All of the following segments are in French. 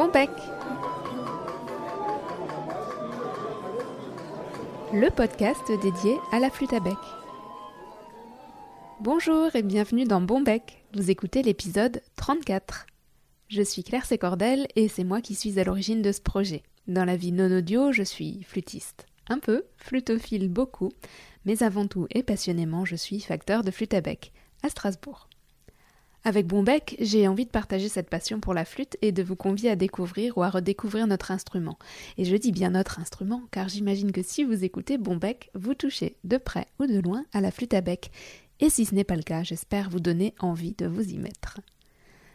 Bombec Le podcast dédié à la flûte à bec. Bonjour et bienvenue dans Bombec. Vous écoutez l'épisode 34. Je suis Claire Sécordel et c'est moi qui suis à l'origine de ce projet. Dans la vie non audio, je suis flûtiste. Un peu, flutophile beaucoup, mais avant tout et passionnément, je suis facteur de flûte à bec, à Strasbourg. Avec Bombec, j'ai envie de partager cette passion pour la flûte et de vous convier à découvrir ou à redécouvrir notre instrument. Et je dis bien notre instrument, car j'imagine que si vous écoutez Bombec, vous touchez de près ou de loin à la flûte à bec. Et si ce n'est pas le cas, j'espère vous donner envie de vous y mettre.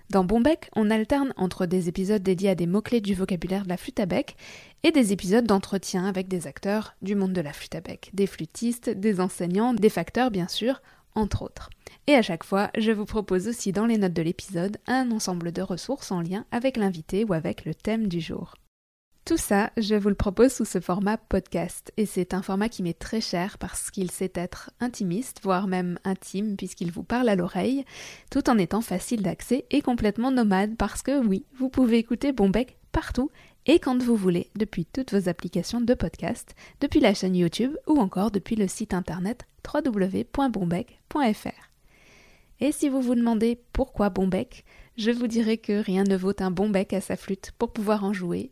Dans Bombec, on alterne entre des épisodes dédiés à des mots-clés du vocabulaire de la flûte à bec et des épisodes d'entretien avec des acteurs du monde de la flûte à bec, des flûtistes, des enseignants, des facteurs bien sûr, entre autres. Et à chaque fois, je vous propose aussi dans les notes de l'épisode un ensemble de ressources en lien avec l'invité ou avec le thème du jour. Tout ça, je vous le propose sous ce format podcast, et c'est un format qui m'est très cher parce qu'il sait être intimiste, voire même intime, puisqu'il vous parle à l'oreille, tout en étant facile d'accès et complètement nomade, parce que oui, vous pouvez écouter Bombec partout et quand vous voulez, depuis toutes vos applications de podcast, depuis la chaîne YouTube ou encore depuis le site internet www.bombec.fr. Et si vous vous demandez pourquoi Bombec, je vous dirai que rien ne vaut un bon bec à sa flûte pour pouvoir en jouer,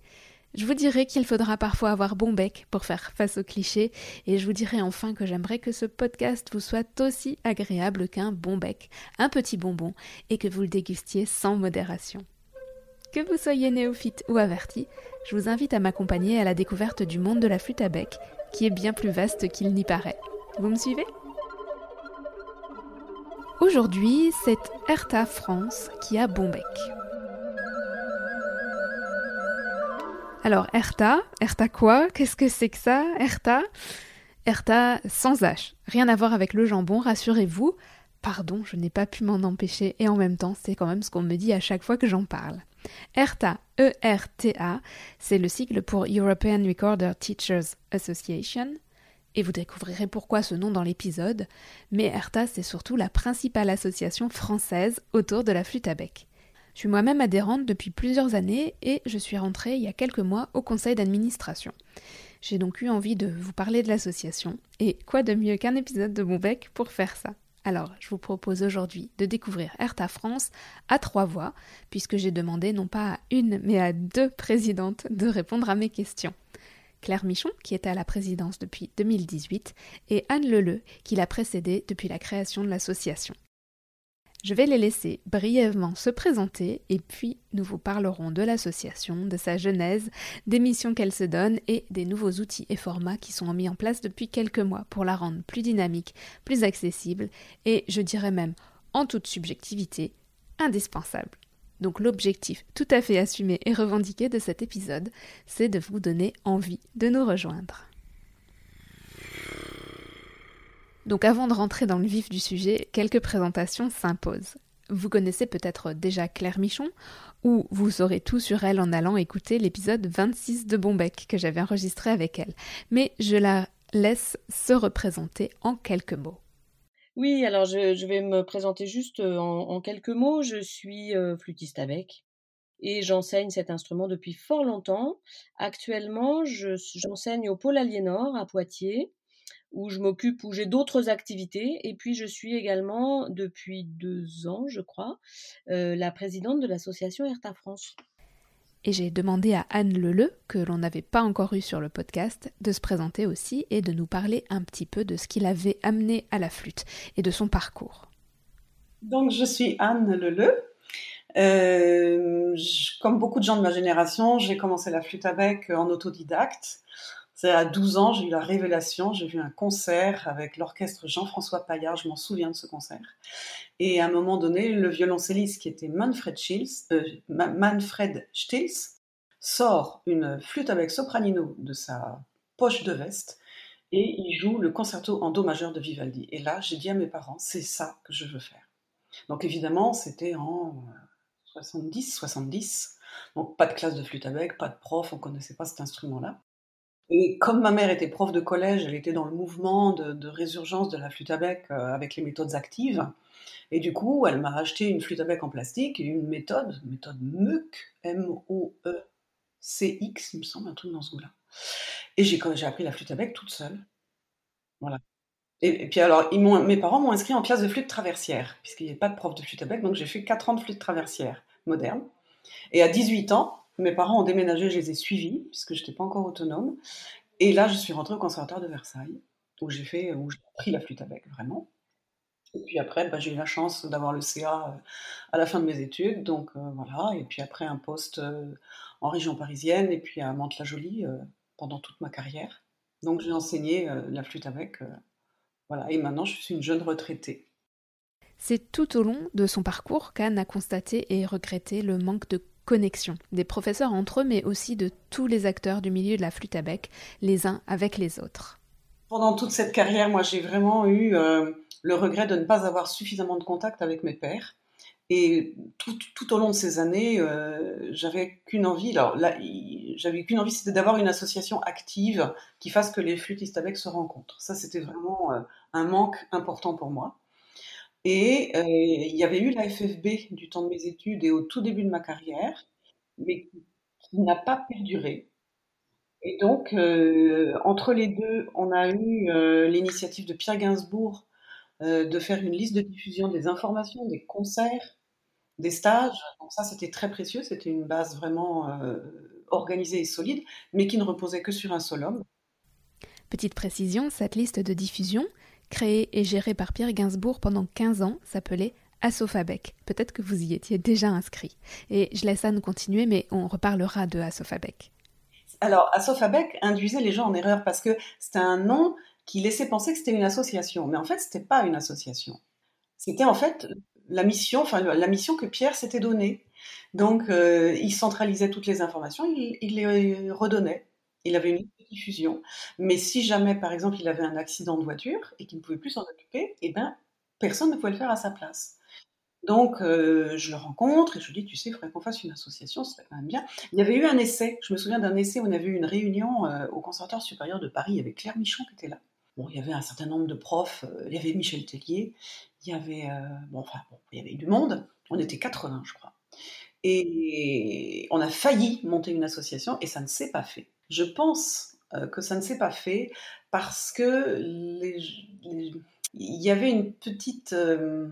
je vous dirai qu'il faudra parfois avoir bon bec pour faire face aux clichés, et je vous dirai enfin que j'aimerais que ce podcast vous soit aussi agréable qu'un bon bec, un petit bonbon, et que vous le dégustiez sans modération. Que vous soyez néophyte ou averti, je vous invite à m'accompagner à la découverte du monde de la flûte à bec, qui est bien plus vaste qu'il n'y paraît. Vous me suivez? Aujourd'hui, c'est Erta France qui a bon bec. Alors, Erta, Erta quoi? Qu'est-ce que c'est que ça, Erta Erta sans H. Rien à voir avec le jambon, rassurez-vous. Pardon, je n'ai pas pu m'en empêcher et en même temps, c'est quand même ce qu'on me dit à chaque fois que j'en parle. ERTA, E-R-T-A, c'est le sigle pour European Recorder Teachers Association. Et vous découvrirez pourquoi ce nom dans l'épisode, mais ERTA, c'est surtout la principale association française autour de la flûte à bec. Je suis moi-même adhérente depuis plusieurs années et je suis rentrée il y a quelques mois au conseil d'administration. J'ai donc eu envie de vous parler de l'association, et quoi de mieux qu'un épisode de bec pour faire ça? Alors, je vous propose aujourd'hui de découvrir Erta France à trois voix, puisque j'ai demandé non pas à une, mais à deux présidentes de répondre à mes questions. Claire Michon, qui était à la présidence depuis 2018, et Anne Leleu, qui l'a précédée depuis la création de l'association. Je vais les laisser brièvement se présenter et puis nous vous parlerons de l'association, de sa genèse, des missions qu'elle se donne et des nouveaux outils et formats qui sont mis en place depuis quelques mois pour la rendre plus dynamique, plus accessible et je dirais même, en toute subjectivité, indispensable. Donc l'objectif tout à fait assumé et revendiqué de cet épisode, c'est de vous donner envie de nous rejoindre. Donc avant de rentrer dans le vif du sujet, quelques présentations s'imposent. Vous connaissez peut-être déjà Claire Michon, ou vous saurez tout sur elle en allant écouter l'épisode 26 de Bombec que j'avais enregistré avec elle. Mais je la laisse se représenter en quelques mots. Oui, alors je, vais me présenter juste euh, en, quelques mots. Je suis euh, flûtiste avec et j'enseigne cet instrument depuis fort longtemps. Actuellement, j'enseigne au Pôle Aliénor à Poitiers où je m'occupe, où j'ai d'autres activités. Et puis, je suis également, depuis deux ans, je crois, euh, la présidente de l'association Erta France. Et j'ai demandé à Anne Leleu, que l'on n'avait pas encore eu sur le podcast, de se présenter aussi et de nous parler un petit peu de ce qui l'avait amené à la flûte et de son parcours. Donc, je suis Anne Leleu. Euh, comme beaucoup de gens de ma génération, j'ai commencé la flûte à bec en autodidacte à 12 ans, j'ai eu la révélation, j'ai vu un concert avec l'orchestre Jean-François Paillard, je m'en souviens de ce concert. Et à un moment donné, le violoncelliste qui était Manfred, Schils, euh, Manfred Stills sort une flûte avec sopranino de sa poche de veste et il joue le concerto en do majeur de Vivaldi. Et là, j'ai dit à mes parents, c'est ça que je veux faire. Donc évidemment, c'était en 70, 70. Donc pas de classe de flûte avec, pas de prof, on connaissait pas cet instrument-là. Et comme ma mère était prof de collège, elle était dans le mouvement de, résurgence de la flûte à bec euh, avec les méthodes actives. Et du coup, elle m'a acheté une flûte à bec en plastique et une méthode, méthode MEUC, M-O-E-C-X, il me semble, un truc dans ce goût-là. Et j'ai appris la flûte à bec toute seule. Voilà. Et, puis alors, mes parents m'ont inscrit en classe de flûte traversière, puisqu'il n'y avait pas de prof de flûte à bec, donc j'ai fait 4 ans de flûte traversière moderne. Et à 18 ans, mes parents ont déménagé, je les ai suivis, puisque je n'étais pas encore autonome. Et là, je suis rentrée au conservatoire de Versailles, où j'ai fait, où j'ai appris la flûte à bec, vraiment. Et puis après, bah, j'ai eu la chance d'avoir le CA euh, à la fin de mes études, donc euh, voilà. Et puis après, un poste euh, en région parisienne, et puis à Mantes-la-Jolie pendant toute ma carrière. Donc j'ai enseigné la flûte à bec, voilà. Et maintenant, je suis une jeune retraitée. C'est tout au long de son parcours qu'Anne a constaté et regretté le manque de connexion des professeurs entre eux, mais aussi de tous les acteurs du milieu de la flûte à bec, les uns avec les autres. Pendant toute cette carrière, moi, j'ai vraiment eu euh, le regret de ne pas avoir suffisamment de contact avec mes pères. Et tout, au long de ces années, euh, j'avais qu'une envie. Alors là, j'avais qu'une envie, c'était d'avoir une association active qui fasse que les flûtistes avec se rencontrent. Ça, c'était vraiment euh, un manque important pour moi. Et euh, il y avait eu la FFB du temps de mes études et au tout début de ma carrière, mais qui n'a pas perduré. Et donc, euh, entre les deux, on a eu euh, l'initiative de Pierre Gainsbourg de faire une liste de diffusion des informations, des concerts, des stages. Donc ça, c'était très précieux. C'était une base vraiment organisée et solide, mais qui ne reposait que sur un seul homme. Petite précision, cette liste de diffusion, créé et géré par Pierre Gainsbourg pendant 15 ans, s'appelait Assofabec. Peut-être que vous y étiez déjà inscrit. Et je laisse Anne continuer, mais on reparlera de Assofabec. Alors, Assofabec induisait les gens en erreur parce que c'était un nom qui laissait penser que c'était une association. Mais en fait, c'était pas une association. C'était en fait la mission, enfin la mission que Pierre s'était donnée. Donc, euh, il centralisait toutes les informations, il les redonnait. Il avait une Mais si jamais, par exemple, il avait un accident de voiture et qu'il ne pouvait plus s'en occuper, eh ben, personne ne pouvait le faire à sa place. Donc, euh, je le rencontre et je lui dis, tu sais, il faudrait qu'on fasse une association, ce serait quand même bien. Il y avait eu un essai, je me souviens d'un essai où on avait eu une réunion euh, au Conservatoire supérieur de Paris, il y avait Claire Michon qui était là. Bon, il y avait un certain nombre de profs, euh, il y avait Michel Tellier, il y avait, bon, enfin, bon, il y avait du monde, on était 80, je crois. Et on a failli monter une association et ça ne s'est pas fait. Je pense que ça ne s'est pas fait parce que il y avait une petite, euh,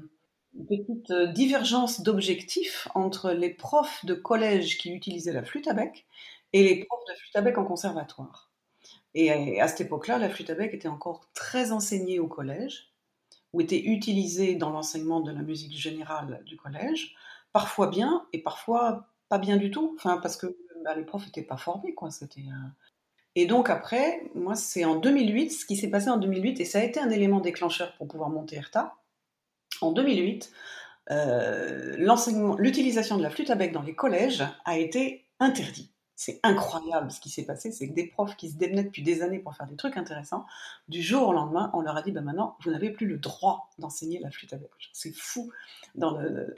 petite euh, divergence d'objectifs entre les profs de collège qui utilisaient la flûte à bec et les profs de flûte à bec en conservatoire. Et à, cette époque-là, la flûte à bec était encore très enseignée au collège, ou était utilisée dans l'enseignement de la musique générale du collège, parfois bien et parfois pas bien du tout, enfin parce que bah, les profs n'étaient pas formés, quoi. Et donc après, moi, c'est en 2008, ce qui s'est passé en 2008, et ça a été un élément déclencheur pour pouvoir monter ERTA. En 2008, euh, l'utilisation de la flûte à bec dans les collèges a été interdit. C'est incroyable ce qui s'est passé, c'est que des profs qui se démenaient depuis des années pour faire des trucs intéressants, du jour au lendemain, on leur a dit, ben maintenant, vous n'avez plus le droit d'enseigner la flûte à bec. C'est fou. Dans le,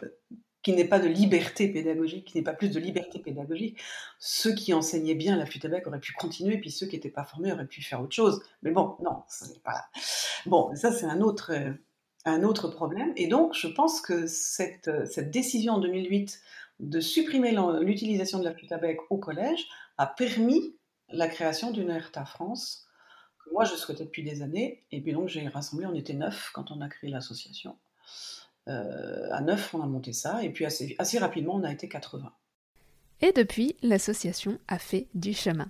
qui n'est pas de liberté pédagogique, qui n'est pas plus de liberté pédagogique. Ceux qui enseignaient bien la flûte à bec auraient pu continuer, puis ceux qui n'étaient pas formés auraient pu faire autre chose. Mais bon, non, c'est pas. Bon, ça c'est un autre, un autre problème. Et donc, je pense que cette, cette décision en 2008 de supprimer l'utilisation de la flûte à bec au collège a permis la création d'une ERTA France que moi je souhaitais depuis des années. Et puis donc j'ai rassemblé, on était neuf quand on a créé l'association. Euh, à 9, on a monté ça, et puis assez, assez rapidement, on a été 80. Et depuis, l'association a fait du chemin.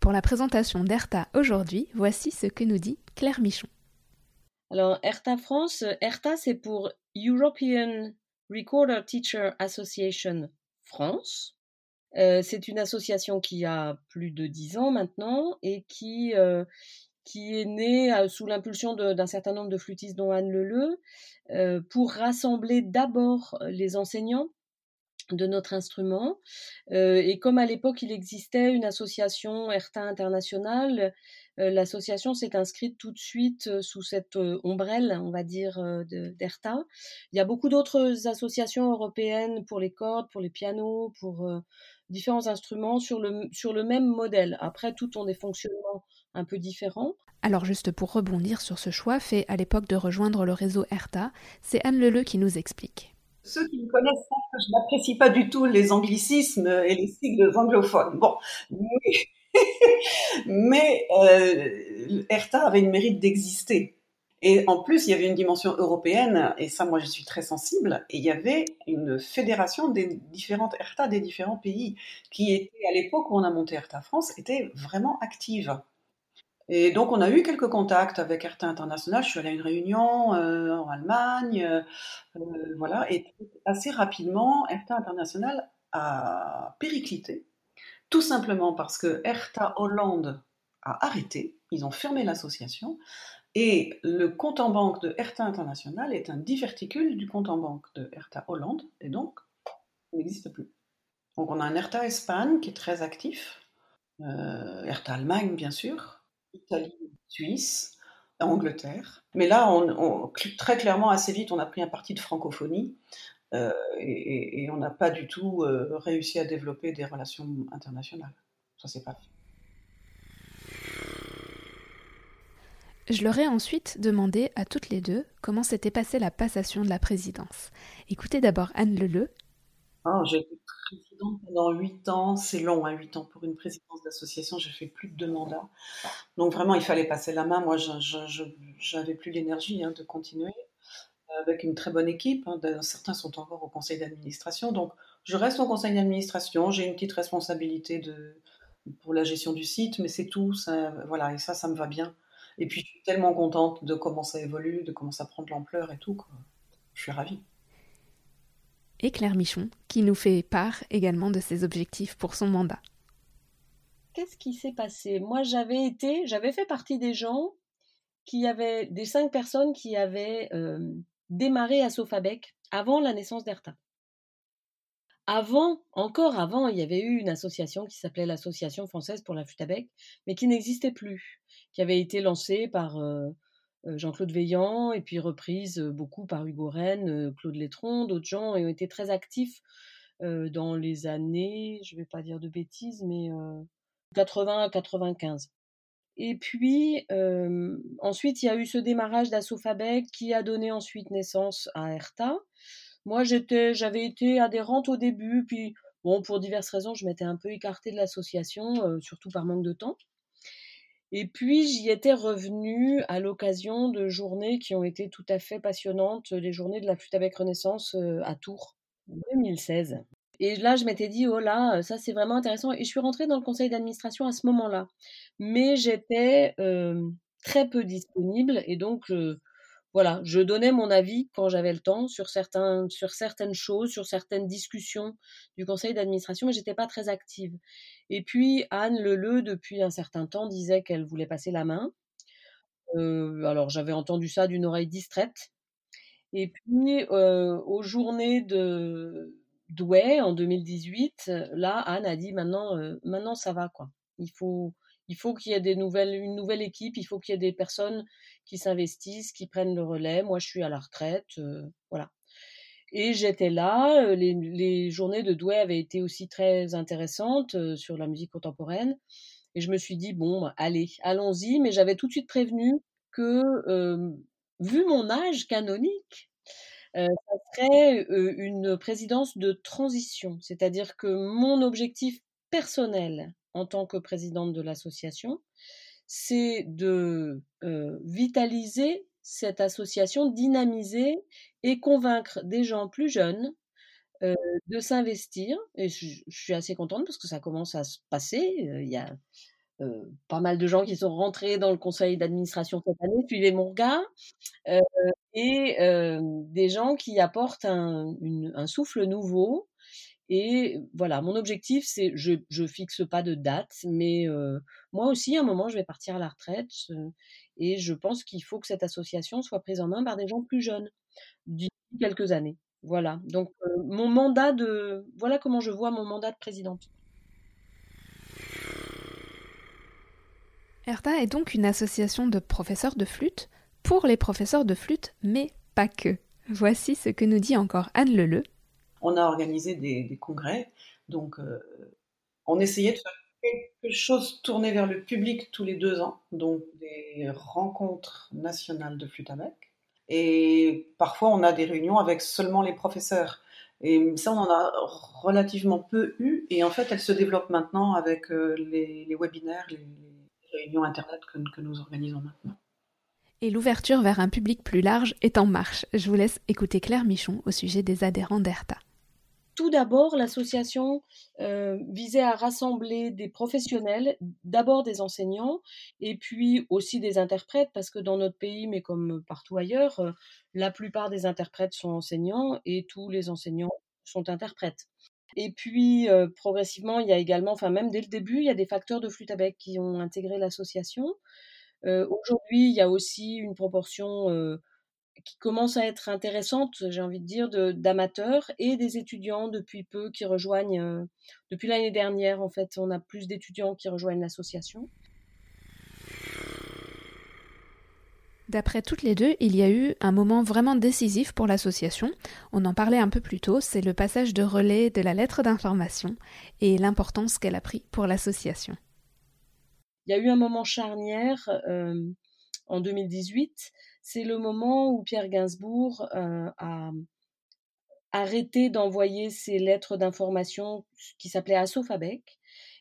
Pour la présentation d'ERTA aujourd'hui, voici ce que nous dit Claire Michon. Alors, ERTA France, ERTA c'est pour European Recorder Teacher Association France. Euh, c'est une association qui a plus de 10 ans maintenant et qui, euh, qui est née sous l'impulsion d'un certain nombre de flûtistes, dont Anne Leleu, euh, pour rassembler d'abord les enseignants de notre instrument. Euh, et comme à l'époque il existait une association ERTA internationale, euh, l'association s'est inscrite tout de suite sous cette ombrelle, on va dire, d'ERTA. Il y a beaucoup d'autres associations européennes pour les cordes, pour les pianos, pour différents instruments sur le, sur le même modèle. Après, tout ont des fonctionnements un peu différents. Alors juste pour rebondir sur ce choix fait à l'époque de rejoindre le réseau ERTA, c'est Anne Leleu qui nous explique. Ceux qui me connaissent savent que je n'apprécie pas du tout les anglicismes et les sigles anglophones. Bon, mais, euh, ERTA avait une mérite d'exister. Et en plus, il y avait une dimension européenne, et ça, moi, je suis très sensible, et il y avait une fédération des différentes ERTA des différents pays, qui à l'époque où on a monté ERTA France, était vraiment active. Et donc, on a eu quelques contacts avec ERTA International. Je suis allée à une réunion euh, en Allemagne, euh, voilà, et assez rapidement, ERTA International a périclité, tout simplement parce que ERTA Hollande a arrêté, ils ont fermé l'association, et le compte en banque de Hertha International est un diverticule du compte en banque de Hertha Hollande, et donc, il n'existe plus. Donc on a un Hertha Espagne qui est très actif, euh, Allemagne bien sûr, Italie, Suisse, Angleterre. Mais là, très clairement, assez vite, on a pris un parti de francophonie euh, et, et, on n'a pas du tout euh, réussi à développer des relations internationales. Ça, c'est pas fait. Je leur ai ensuite demandé à toutes les deux comment s'était passée la passation de la présidence. Écoutez d'abord Anne Leleu. Oh, j'ai été présidente pendant huit ans, c'est long, hein, huit ans pour une présidence d'association, j'ai fait plus de deux mandats. Donc vraiment, il fallait passer la main. Moi, je n'avais plus l'énergie hein, de continuer avec une très bonne équipe. Hein. Certains sont encore au conseil d'administration. Donc, je reste au conseil d'administration. J'ai une petite responsabilité pour la gestion du site, mais c'est tout. Ça, voilà, et ça, ça me va bien. Et puis, je suis tellement contente de comment ça évolue, de comment ça prend de l'ampleur et tout. Je suis ravie. Et Claire Michon, qui nous fait part également de ses objectifs pour son mandat. Qu'est-ce qui s'est passé? Moi, j'avais été, j'avais fait partie des gens qui avaient, des cinq personnes qui avaient euh, démarré à Sofabec avant la naissance d'Erta. Avant, encore avant, il y avait eu une association qui s'appelait l'Association française pour la flûte à bec, mais qui n'existait plus, qui avait été lancée par euh, euh, Jean-Claude Veillant et puis reprise euh, beaucoup par Hugo Rennes, Claude Létron, d'autres gens, et ont été très actifs dans les années, je ne vais pas dire de bêtises, mais 80 à 95. Et puis, ensuite, il y a eu ce démarrage d'Assofabec qui a donné ensuite naissance à ERTA, moi, j'étais, j'avais été adhérente au début, puis bon, pour diverses raisons, je m'étais un peu écartée de l'association, euh, surtout par manque de temps. Et puis, j'y étais revenue à l'occasion de journées qui ont été tout à fait passionnantes, les journées de la flûte avec Renaissance euh, à Tours, en 2016. Et là, je m'étais dit, oh là, ça c'est vraiment intéressant. Et je suis rentrée dans le conseil d'administration à ce moment-là. Mais j'étais euh, très peu disponible et donc voilà, je donnais mon avis quand j'avais le temps sur, certains, sur certaines choses, sur certaines discussions du conseil d'administration, mais j'étais pas très active. Et puis Anne Leleu, depuis un certain temps, disait qu'elle voulait passer la main. Euh, alors j'avais entendu ça d'une oreille distraite. Et puis euh, aux journées de Douai en 2018, là Anne a dit maintenant, euh, maintenant ça va quoi. Il faut, il faut qu'il y ait une nouvelle équipe, il faut qu'il y ait des personnes qui s'investissent, qui prennent le relais. Moi, je suis à la retraite, euh, voilà. Et j'étais là. Euh, les, journées de Douai avaient été aussi très intéressantes euh, sur la musique contemporaine. Et je me suis dit, bon, allez, allons-y. Mais j'avais tout de suite prévenu que, vu mon âge canonique, ça serait une présidence de transition. C'est-à-dire que mon objectif personnel en tant que présidente de l'association, c'est de vitaliser cette association, dynamiser et convaincre des gens plus jeunes de s'investir. Et je, suis assez contente parce que ça commence à se passer. Il y a pas mal de gens qui sont rentrés dans le conseil d'administration cette année, suivez mon regard, et des gens qui apportent un souffle nouveau et voilà, mon objectif, c'est, je ne fixe pas de date, mais moi aussi, à un moment, je vais partir à la retraite. et je pense qu'il faut que cette association soit prise en main par des gens plus jeunes, d'ici quelques années. Voilà, donc mon mandat de... Voilà comment je vois mon mandat de présidente. ERTA est donc une association de professeurs de flûte pour les professeurs de flûte, mais pas que. Voici ce que nous dit encore Anne Leleu, on a organisé des, congrès, donc euh, On essayait de faire quelque chose tourné vers le public tous les deux ans, donc des rencontres nationales de flûte. Et parfois, on a des réunions avec seulement les professeurs. Et ça, on en a relativement peu eu. Et en fait, elle se développe maintenant avec euh, les, webinaires, les, réunions Internet que nous organisons maintenant. Et l'ouverture vers un public plus large est en marche. Je vous laisse écouter Claire Michon au sujet des adhérents d'ERTA. Tout d'abord, l'association euh, visait à rassembler des professionnels, d'abord des enseignants, et puis aussi des interprètes, parce que dans notre pays, mais comme partout ailleurs, euh, la plupart des interprètes sont enseignants et tous les enseignants sont interprètes. Et puis, euh, progressivement, il y a également, enfin même dès le début, il y a des facteurs de flûte à bec qui ont intégré l'association. Aujourd'hui, il y a aussi une proportion qui commence à être intéressante, j'ai envie de dire, d'amateurs et des étudiants depuis peu qui rejoignent, euh, depuis l'année dernière en fait, on a plus d'étudiants qui rejoignent l'association. D'après toutes les deux, il y a eu un moment vraiment décisif pour l'association. On en parlait un peu plus tôt, c'est le passage de relais de la lettre d'information et l'importance qu'elle a pris pour l'association. Il y a eu un moment charnière euh, en 2018 c'est le moment où Pierre Gainsbourg euh, a arrêté d'envoyer ses lettres d'information qui s'appelaient Assofabec,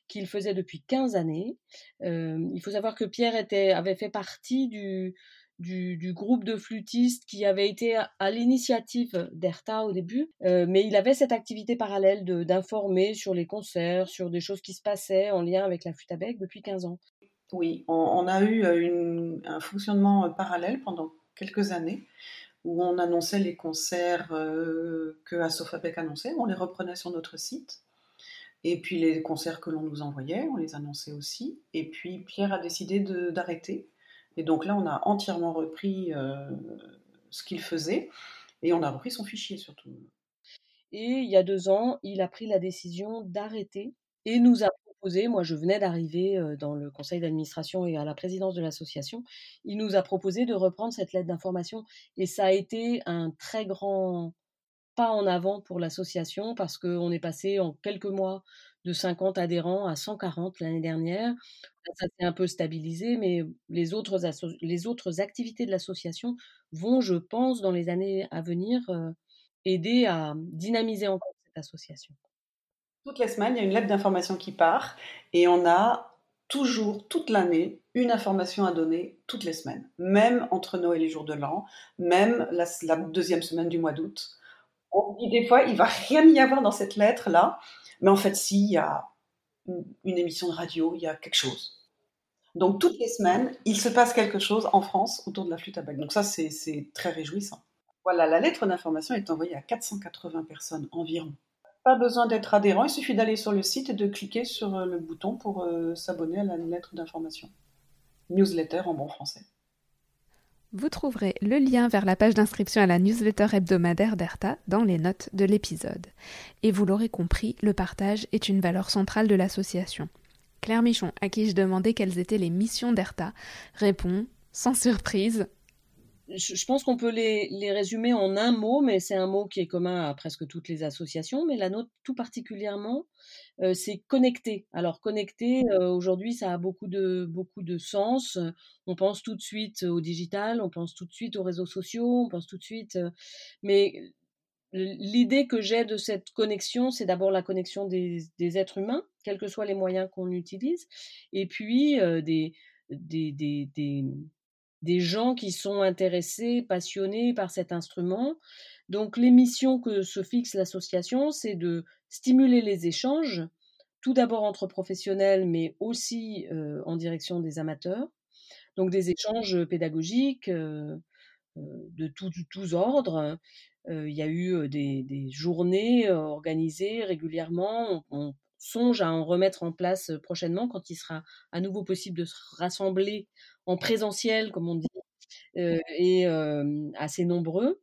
qu'il faisait depuis 15 années. Euh, il faut savoir que Pierre avait fait partie du, du, groupe de flûtistes qui avait été à, l'initiative d'ERTA au début, euh, mais il avait cette activité parallèle d'informer sur les concerts, sur des choses qui se passaient en lien avec la flûte à bec depuis 15 ans. Oui, on, a eu euh, un fonctionnement euh, parallèle pendant quelques années où on annonçait les concerts euh, que Asofabek annonçait, on les reprenait sur notre site. Et puis les concerts que l'on nous envoyait, on les annonçait aussi. Et puis Pierre a décidé d'arrêter. Et donc là, on a entièrement repris ce qu'il faisait et on a repris son fichier surtout. Et il y a deux ans, il a pris la décision d'arrêter et nous a moi je venais d'arriver dans le conseil d'administration et à la présidence de l'association, il nous a proposé de reprendre cette lettre d'information et ça a été un très grand pas en avant pour l'association parce qu'on est passé en quelques mois de 50 adhérents à 140 l'année dernière. Ça s'est un peu stabilisé, mais les autres, les autres activités de l'association vont, je pense, dans les années à venir, aider à dynamiser encore cette association. Toutes les semaines, il y a une lettre d'information qui part et on a toujours, toute l'année, une information à donner toutes les semaines, même entre Noël et jour de l'an, même la, deuxième semaine du mois d'août. On dit des fois, il va rien y avoir dans cette lettre-là, mais en fait, si, y a une, émission de radio, il y a quelque chose. Donc toutes les semaines, il se passe quelque chose en France autour de la flûte à bec. Donc ça, c'est très réjouissant. Voilà, la lettre d'information est envoyée à 480 personnes environ pas besoin d'être adhérent, il suffit d'aller sur le site et de cliquer sur euh, le bouton pour euh, s'abonner à la lettre d'information. Newsletter en bon français. Vous trouverez le lien vers la page d'inscription à la newsletter hebdomadaire d'ERTA dans les notes de l'épisode. Et vous l'aurez compris, le partage est une valeur centrale de l'association. Claire Michon, à qui je demandais quelles étaient les missions d'ERTA, répond, sans surprise, je, pense qu'on peut les, résumer en un mot, mais c'est un mot qui est commun à presque toutes les associations, mais la nôtre tout particulièrement, euh, c'est connecter. Alors connecter, euh, aujourd'hui, ça a beaucoup de, beaucoup de sens. On pense tout de suite au digital, on pense tout de suite aux réseaux sociaux, on pense tout de suite... Euh, mais l'idée que j'ai de cette connexion, c'est d'abord la connexion des, êtres humains, quels que soient les moyens qu'on utilise, et puis des, des, des gens qui sont intéressés, passionnés par cet instrument. Donc les missions que se fixe l'association, c'est de stimuler les échanges, tout d'abord entre professionnels, mais aussi euh, en direction des amateurs. Donc des échanges pédagogiques euh, euh, de tous ordres. il y a eu des, journées organisées régulièrement. On, songe à en remettre en place prochainement quand il sera à nouveau possible de se rassembler en présentiel, comme on dit, et assez nombreux.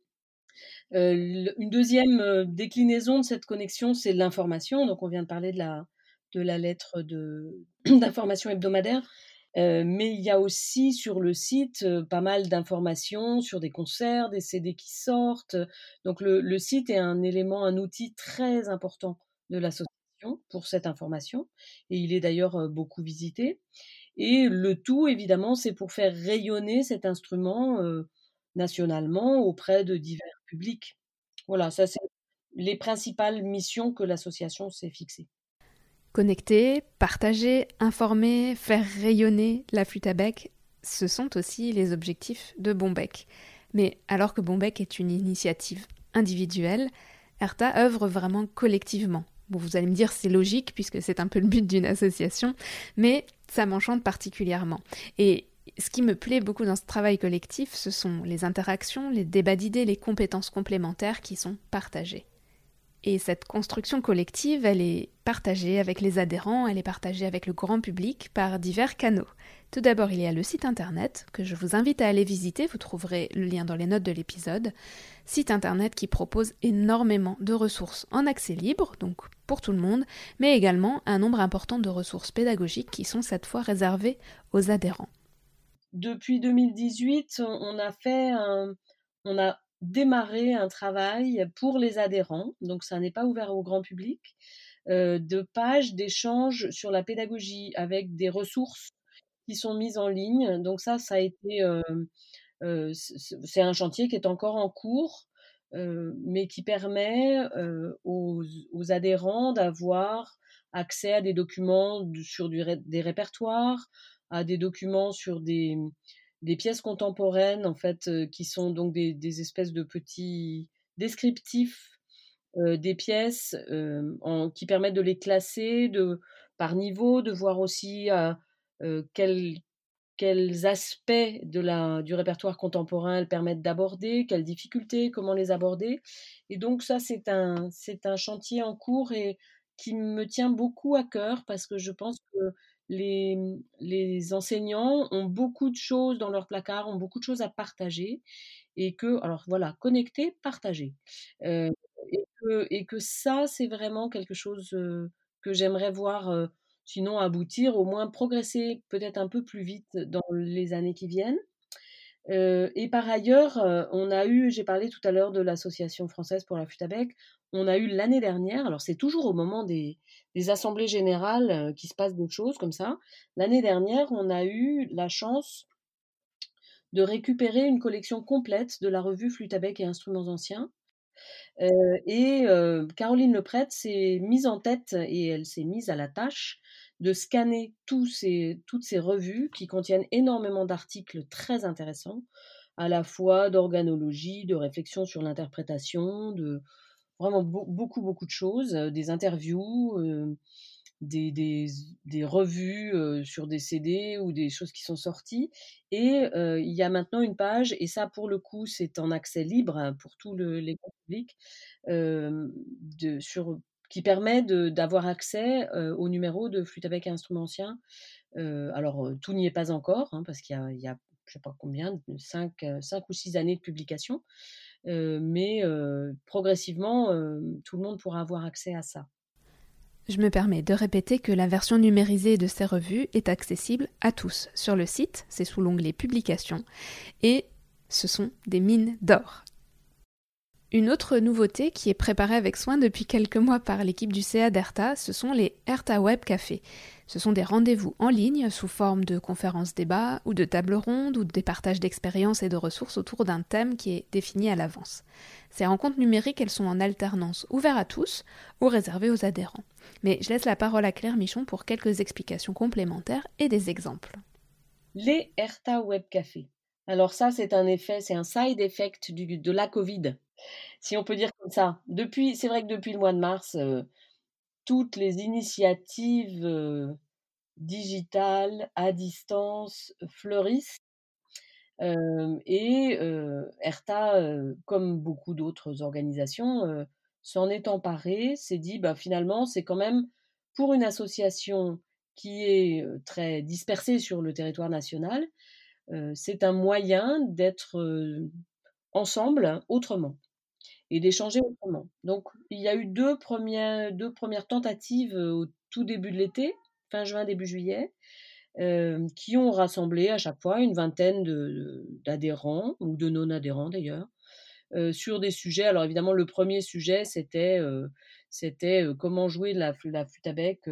une deuxième déclinaison de cette connexion, c'est l'information. Donc, on vient de parler de la, de la lettre d'information hebdomadaire. mais il y a aussi sur le site pas mal d'informations sur des concerts, des CD qui sortent. Donc le, le, site est un élément, un outil très important de l'association pour cette information et il est d'ailleurs beaucoup visité. Et le tout, évidemment, c'est pour faire rayonner cet instrument nationalement auprès de divers publics. Voilà, ça c'est les principales missions que l'association s'est fixées. Connecter, partager, informer, faire rayonner la flûte à bec, ce sont aussi les objectifs de Bombec. Mais alors que Bombec est une initiative individuelle, Erta œuvre vraiment collectivement. Vous allez me dire c'est logique puisque c'est un peu le but d'une association, mais ça m'enchante particulièrement. Et ce qui me plaît beaucoup dans ce travail collectif, ce sont les interactions, les débats d'idées, les compétences complémentaires qui sont partagées. Et cette construction collective, elle est partagée avec les adhérents, elle est partagée avec le grand public par divers canaux. Tout d'abord, il y a le site internet que je vous invite à aller visiter, vous trouverez le lien dans les notes de l'épisode. Site internet qui propose énormément de ressources en accès libre, donc pour tout le monde, mais également un nombre important de ressources pédagogiques qui sont cette fois réservées aux adhérents. Depuis 2018, on a fait un, on a démarrer un travail pour les adhérents, donc ça n'est pas ouvert au grand public, euh, de pages d'échange sur la pédagogie avec des ressources qui sont mises en ligne. Donc ça, ça a été, euh, euh, c'est un chantier qui est encore en cours, mais qui permet aux, adhérents d'avoir accès à des documents sur des répertoires, à des documents sur des, pièces contemporaines, en fait, qui sont donc des, espèces de petits descriptifs des pièces qui permettent de les classer de, par niveau, de voir aussi quels, quels aspects de la, du répertoire contemporain elles permettent d'aborder, quelles difficultés, comment les aborder. Et donc ça, c'est un, c'est un chantier en cours et qui me tient beaucoup à cœur parce que je pense que les, enseignants ont beaucoup de choses dans leur placard, ont beaucoup de choses à partager, et que, alors voilà, connecter, partager. Euh, et, que, ça, c'est vraiment quelque chose euh, que j'aimerais voir, euh, sinon aboutir, au moins progresser peut-être un peu plus vite dans les années qui viennent. et par ailleurs, on a eu, j'ai parlé tout à l'heure de l'Association française pour la flûte à bec, on a eu l'année dernière, alors c'est toujours au moment des, assemblées générales qui se passent d'autres choses comme ça. L'année dernière, on a eu la chance de récupérer une collection complète de la revue Flûte et instruments anciens. Et Caroline Leprêtre s'est mise en tête et elle s'est mise à la tâche de scanner toutes ces revues qui contiennent énormément d'articles très intéressants, à la fois d'organologie, de réflexion sur l'interprétation, de, vraiment beaucoup, beaucoup de choses, des interviews, des, revues sur des CD ou des choses qui sont sorties. Et il y a maintenant une page, et ça pour le coup c'est en accès libre pour tout le, les qui permet d'avoir accès au numéro de flûte avec instrument ancien. alors tout n'y est pas encore, hein, parce qu'il y, y a, je ne sais pas combien, 5, 5 ou 6 années de publication mais progressivement, tout le monde pourra avoir accès à ça. Je me permets de répéter que la version numérisée de ces revues est accessible à tous sur le site, c'est sous l'onglet Publications, et ce sont des mines d'or. Une autre nouveauté qui est préparée avec soin depuis quelques mois par l'équipe du CA d'ERTA, ce sont les ERTA Web Café. Ce sont des rendez-vous en ligne sous forme de conférences débats ou de tables rondes ou des partages d'expériences et de ressources autour d'un thème qui est défini à l'avance. Ces rencontres numériques, elles sont en alternance, ouvertes à tous ou réservées aux adhérents. Mais je laisse la parole à Claire Michon pour quelques explications complémentaires et des exemples. Les ERTA Web Café. Alors ça, c'est un effet, c'est un side effect de la Covid si on peut dire comme ça. Depuis, c'est vrai que depuis le mois de mars, euh, toutes les initiatives euh, digitales à distance fleurissent. Euh, et ERTA, comme beaucoup d'autres organisations, s'en est emparé, s'est dit bah, finalement, c'est quand même pour une association qui est très dispersée sur le territoire national, c'est un moyen d'être ensemble autrement et d'échanger autrement. Donc, il y a eu deux premières, tentatives au tout début de l'été, fin juin, début juillet, qui ont rassemblé à chaque fois une vingtaine d'adhérents, ou de non-adhérents d'ailleurs, sur des sujets. Alors évidemment, le premier sujet, c'était comment jouer la, la flûte à bec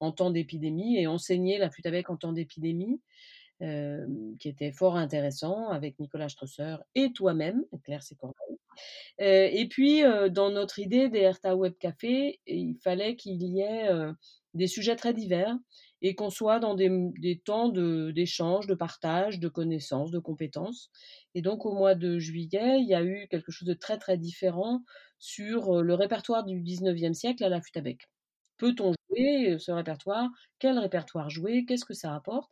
en temps d'épidémie et enseigner la flûte à bec en temps d'épidémie, qui était fort intéressant avec Nicolas Strosser et toi-même, Claire Sécorneille. Et puis, dans notre idée des Erta Web Café, il fallait qu'il y ait des sujets très divers et qu'on soit dans des, des temps d'échange, de, partage, de connaissances, de compétences. Et donc au mois de juillet, il y a eu quelque chose de très très différent sur le répertoire du 19e siècle à la flûte à bec. Peut-on jouer ce répertoire? Quel répertoire jouer? Qu'est-ce que ça apporte?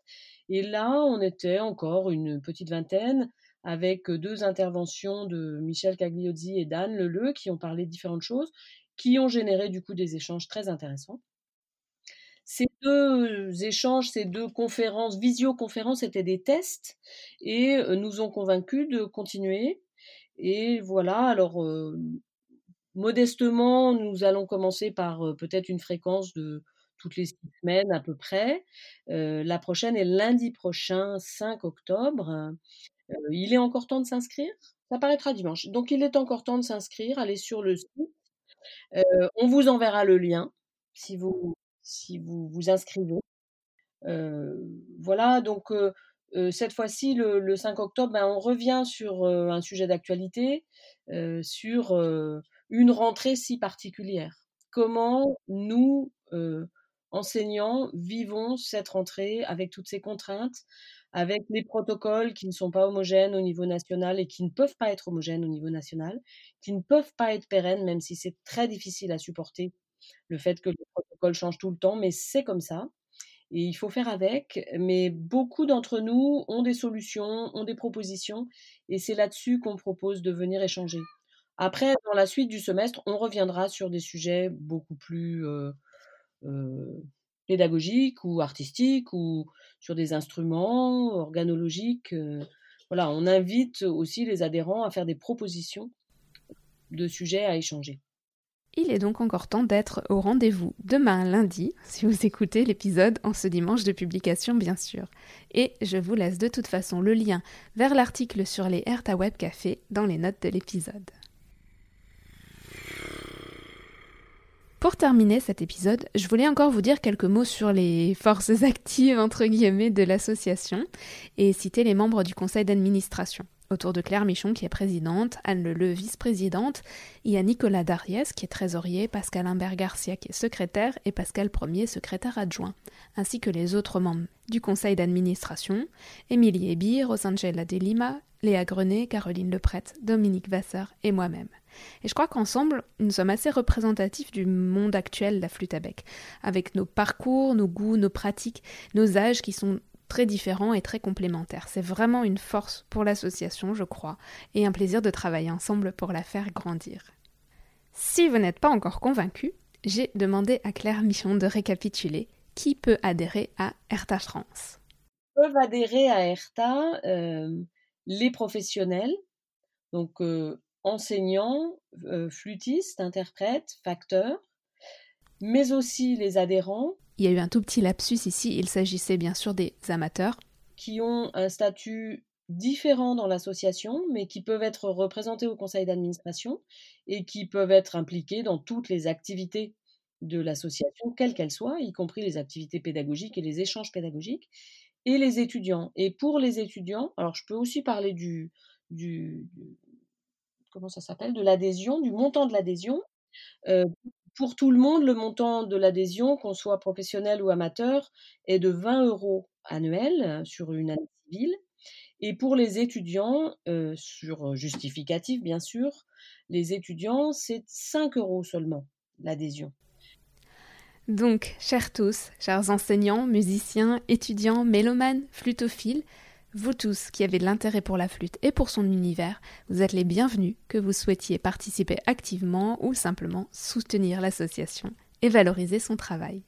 Et là, on était encore une petite vingtaine avec deux interventions de Michel Cagliozzi et d'Anne Leleu qui ont parlé de différentes choses, qui ont généré du coup des échanges très intéressants. Ces deux échanges, ces deux conférences, visioconférences étaient des tests et nous ont convaincus de continuer. Et voilà, alors modestement, nous allons commencer par peut-être une fréquence de toutes les six semaines à peu près. la prochaine est lundi prochain, 5 octobre. Il est encore temps de s'inscrire? Ça paraîtra dimanche. Donc il est encore temps de s'inscrire. Allez sur le site. on vous enverra le lien si vous si vous vous inscrivez. voilà, donc cette fois-ci, le, 5 octobre, ben, on revient sur un sujet d'actualité, sur une rentrée si particulière. Comment nous, enseignants, vivons cette rentrée avec toutes ces contraintes, avec les protocoles qui ne sont pas homogènes au niveau national et qui ne peuvent pas être homogènes au niveau national, qui ne peuvent pas être pérennes, même si c'est très difficile à supporter le fait que le protocole change tout le temps, mais c'est comme ça. Et il faut faire avec, mais beaucoup d'entre nous ont des solutions, ont des propositions, et c'est là-dessus qu'on propose de venir échanger. Après, dans la suite du semestre, on reviendra sur des sujets beaucoup plus euh, euh, pédagogiques ou artistiques ou sur des instruments organologiques. Euh. voilà, on invite aussi les adhérents à faire des propositions de sujets à échanger. Il est donc encore temps d'être au rendez-vous demain lundi, si vous écoutez l'épisode en ce dimanche de publication bien sûr. Et je vous laisse de toute façon le lien vers l'article sur les Hertha Web Café dans les notes de l'épisode. Pour terminer cet épisode, je voulais encore vous dire quelques mots sur les forces actives entre de l'association et citer les membres du conseil d'administration. Autour de Claire Michon qui est présidente, Anne Leleu vice-présidente, il y a Nicolas Dariès qui est trésorier, Pascal Imbert Garcia qui est secrétaire et Pascal Premier secrétaire adjoint, ainsi que les autres membres du conseil d'administration, Émilie Ebi, Rosangela De Lima, Léa Grenet, Caroline Leprêtre, Dominique Vasseur et moi-même. Et je crois qu'ensemble, nous sommes assez représentatifs du monde actuel de la flûte à bec, avec nos parcours, nos goûts, nos pratiques, nos âges qui sont très différents et très complémentaires. C'est vraiment une force pour l'association, je crois, et un plaisir de travailler ensemble pour la faire grandir. Si vous n'êtes pas encore convaincu, j'ai demandé à Claire Michon de récapituler qui peut adhérer à ERTA France. Peuvent adhérer à ERTA euh, les professionnels, donc euh, enseignants, euh, flûtistes, interprètes, facteurs, mais aussi les adhérents il y a eu un tout petit lapsus ici, il s'agissait bien sûr des amateurs. Qui ont un statut différent dans l'association, mais qui peuvent être représentés au conseil d'administration et qui peuvent être impliqués dans toutes les activités de l'association, quelles qu'elles soient, y compris les activités pédagogiques et les échanges pédagogiques, et les étudiants. Et pour les étudiants, alors je peux aussi parler du, du, comment ça s'appelle, de l'adhésion, du montant de l'adhésion. Euh, pour tout le monde, le montant de l'adhésion, qu'on soit professionnel ou amateur, est de 20 euros annuels sur une année civile. Et pour les étudiants, euh, sur justificatif bien sûr, les étudiants, c'est 5 euros seulement l'adhésion. Donc, chers tous, chers enseignants, musiciens, étudiants, mélomanes, flûtophiles, vous tous qui avez de l'intérêt pour la flûte et pour son univers, vous êtes les bienvenus que vous souhaitiez participer activement ou simplement soutenir l'association et valoriser son travail.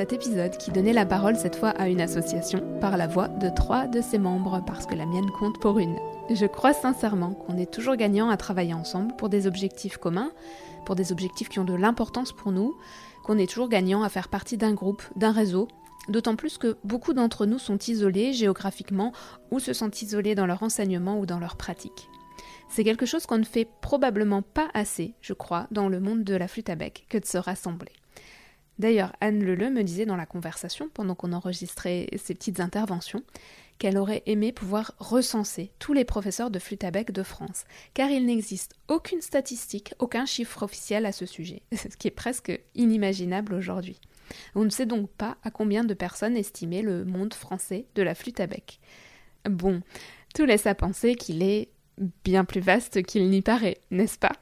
Cet épisode qui donnait la parole cette fois à une association par la voix de trois de ses membres parce que la mienne compte pour une. Je crois sincèrement qu'on est toujours gagnant à travailler ensemble pour des objectifs communs, pour des objectifs qui ont de l'importance pour nous, qu'on est toujours gagnant à faire partie d'un groupe, d'un réseau, d'autant plus que beaucoup d'entre nous sont isolés géographiquement ou se sentent isolés dans leur enseignement ou dans leur pratique. C'est quelque chose qu'on ne fait probablement pas assez, je crois, dans le monde de la flûte à bec, que de se rassembler. D'ailleurs, Anne Leleu me disait dans la conversation, pendant qu'on enregistrait ces petites interventions, qu'elle aurait aimé pouvoir recenser tous les professeurs de flûte à bec de France, car il n'existe aucune statistique, aucun chiffre officiel à ce sujet, ce qui est presque inimaginable aujourd'hui. On ne sait donc pas à combien de personnes estimer le monde français de la flûte à bec. Bon, tout laisse à penser qu'il est bien plus vaste qu'il n'y paraît, n'est-ce pas?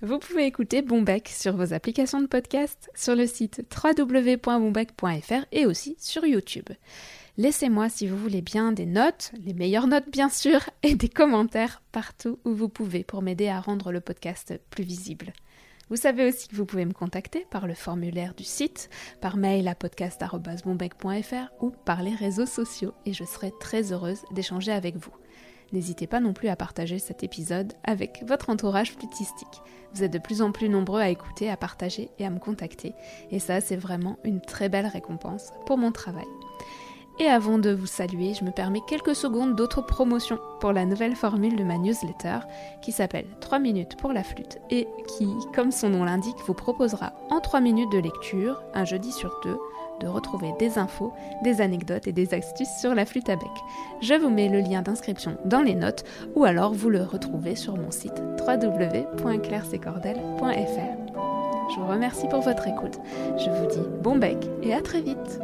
Vous pouvez écouter Bombec sur vos applications de podcast, sur le site www.bombec.fr et aussi sur YouTube. Laissez-moi, si vous voulez bien, des notes, les meilleures notes bien sûr, et des commentaires partout où vous pouvez pour m'aider à rendre le podcast plus visible. Vous savez aussi que vous pouvez me contacter par le formulaire du site, par mail à podcast.bombec.fr ou par les réseaux sociaux et je serai très heureuse d'échanger avec vous. N'hésitez pas non plus à partager cet épisode avec votre entourage flûtistique. Vous êtes de plus en plus nombreux à écouter, à partager et à me contacter. Et ça, c'est vraiment une très belle récompense pour mon travail. Et avant de vous saluer, je me permets quelques secondes d'autres promotions pour la nouvelle formule de ma newsletter qui s'appelle 3 minutes pour la flûte et qui, comme son nom l'indique, vous proposera en 3 minutes de lecture, un jeudi sur deux, de retrouver des infos, des anecdotes et des astuces sur la flûte à bec. Je vous mets le lien d'inscription dans les notes ou alors vous le retrouvez sur mon site www.clairsecordel.fr. Je vous remercie pour votre écoute. Je vous dis bon bec et à très vite